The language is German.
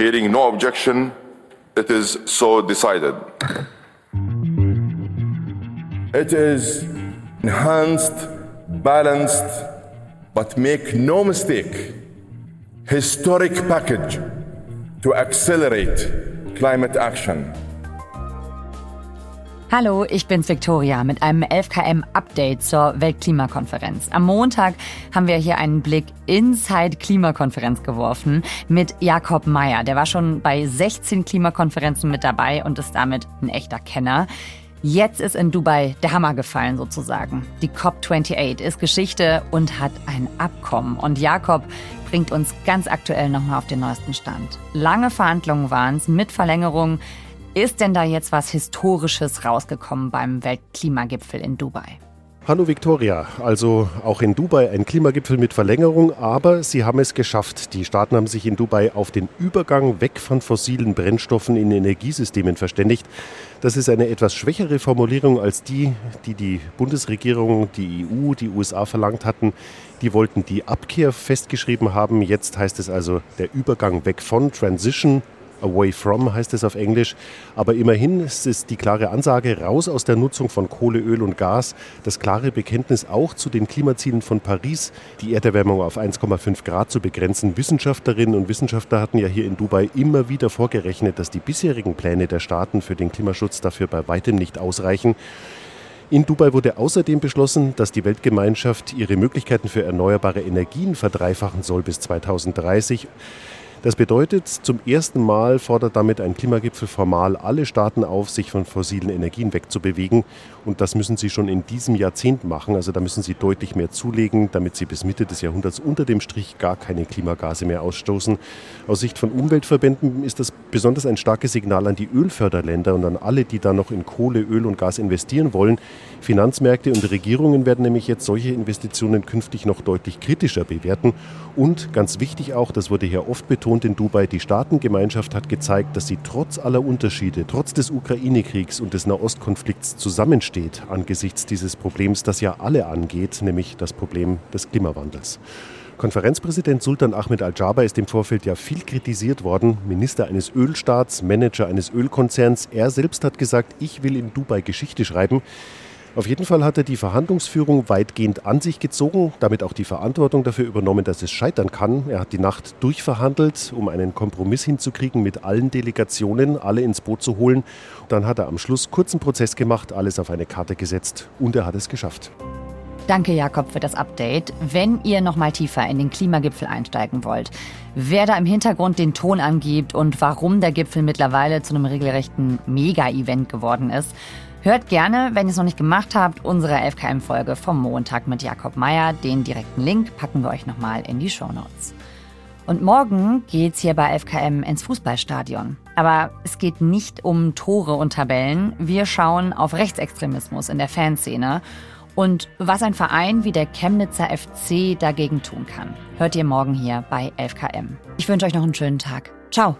Hearing no objection, it is so decided. It is enhanced, balanced, but make no mistake, historic package to accelerate climate action. Hallo, ich bin's Victoria mit einem 11KM Update zur Weltklimakonferenz. Am Montag haben wir hier einen Blick inside Klimakonferenz geworfen mit Jakob Meyer. Der war schon bei 16 Klimakonferenzen mit dabei und ist damit ein echter Kenner. Jetzt ist in Dubai der Hammer gefallen sozusagen. Die COP28 ist Geschichte und hat ein Abkommen. Und Jakob bringt uns ganz aktuell nochmal auf den neuesten Stand. Lange Verhandlungen waren es mit Verlängerung. Ist denn da jetzt was Historisches rausgekommen beim Weltklimagipfel in Dubai? Hallo Victoria, also auch in Dubai ein Klimagipfel mit Verlängerung, aber sie haben es geschafft. Die Staaten haben sich in Dubai auf den Übergang weg von fossilen Brennstoffen in Energiesystemen verständigt. Das ist eine etwas schwächere Formulierung als die, die die Bundesregierung, die EU, die USA verlangt hatten. Die wollten die Abkehr festgeschrieben haben. Jetzt heißt es also der Übergang weg von Transition Away from heißt es auf Englisch. Aber immerhin ist es die klare Ansage, raus aus der Nutzung von Kohle, Öl und Gas. Das klare Bekenntnis auch zu den Klimazielen von Paris, die Erderwärmung auf 1,5 Grad zu begrenzen. Wissenschaftlerinnen und Wissenschaftler hatten ja hier in Dubai immer wieder vorgerechnet, dass die bisherigen Pläne der Staaten für den Klimaschutz dafür bei weitem nicht ausreichen. In Dubai wurde außerdem beschlossen, dass die Weltgemeinschaft ihre Möglichkeiten für erneuerbare Energien verdreifachen soll bis 2030. Das bedeutet, zum ersten Mal fordert damit ein Klimagipfel formal alle Staaten auf, sich von fossilen Energien wegzubewegen. Und das müssen sie schon in diesem Jahrzehnt machen. Also da müssen sie deutlich mehr zulegen, damit sie bis Mitte des Jahrhunderts unter dem Strich gar keine Klimagase mehr ausstoßen. Aus Sicht von Umweltverbänden ist das besonders ein starkes Signal an die Ölförderländer und an alle, die da noch in Kohle, Öl und Gas investieren wollen. Finanzmärkte und Regierungen werden nämlich jetzt solche Investitionen künftig noch deutlich kritischer bewerten. Und ganz wichtig auch, das wurde hier oft betont, betont in Dubai, die Staatengemeinschaft hat gezeigt, dass sie trotz aller Unterschiede, trotz des Ukraine-Kriegs und des Nahostkonflikts zusammensteht angesichts dieses Problems, das ja alle angeht, nämlich das Problem des Klimawandels. Konferenzpräsident Sultan Ahmed Al-Jaber ist im Vorfeld ja viel kritisiert worden. Minister eines Ölstaats, Manager eines Ölkonzerns. Er selbst hat gesagt, ich will in Dubai Geschichte schreiben. Auf jeden Fall hat er die Verhandlungsführung weitgehend an sich gezogen, damit auch die Verantwortung dafür übernommen, dass es scheitern kann. Er hat die Nacht durchverhandelt, um einen Kompromiss hinzukriegen mit allen Delegationen, alle ins Boot zu holen. Dann hat er am Schluss kurzen Prozess gemacht, alles auf eine Karte gesetzt und er hat es geschafft. Danke, Jakob, für das Update. Wenn ihr noch mal tiefer in den Klimagipfel einsteigen wollt, wer da im Hintergrund den Ton angibt und warum der Gipfel mittlerweile zu einem regelrechten Mega-Event geworden ist, Hört gerne, wenn ihr es noch nicht gemacht habt, unsere 11KM-Folge vom Montag mit Jakob Meyer. Den direkten Link packen wir euch nochmal in die Show Notes. Und morgen geht's hier bei 11KM ins Fußballstadion. Aber es geht nicht um Tore und Tabellen. Wir schauen auf Rechtsextremismus in der Fanszene und was ein Verein wie der Chemnitzer FC dagegen tun kann. Hört ihr morgen hier bei 11KM. Ich wünsche euch noch einen schönen Tag. Ciao.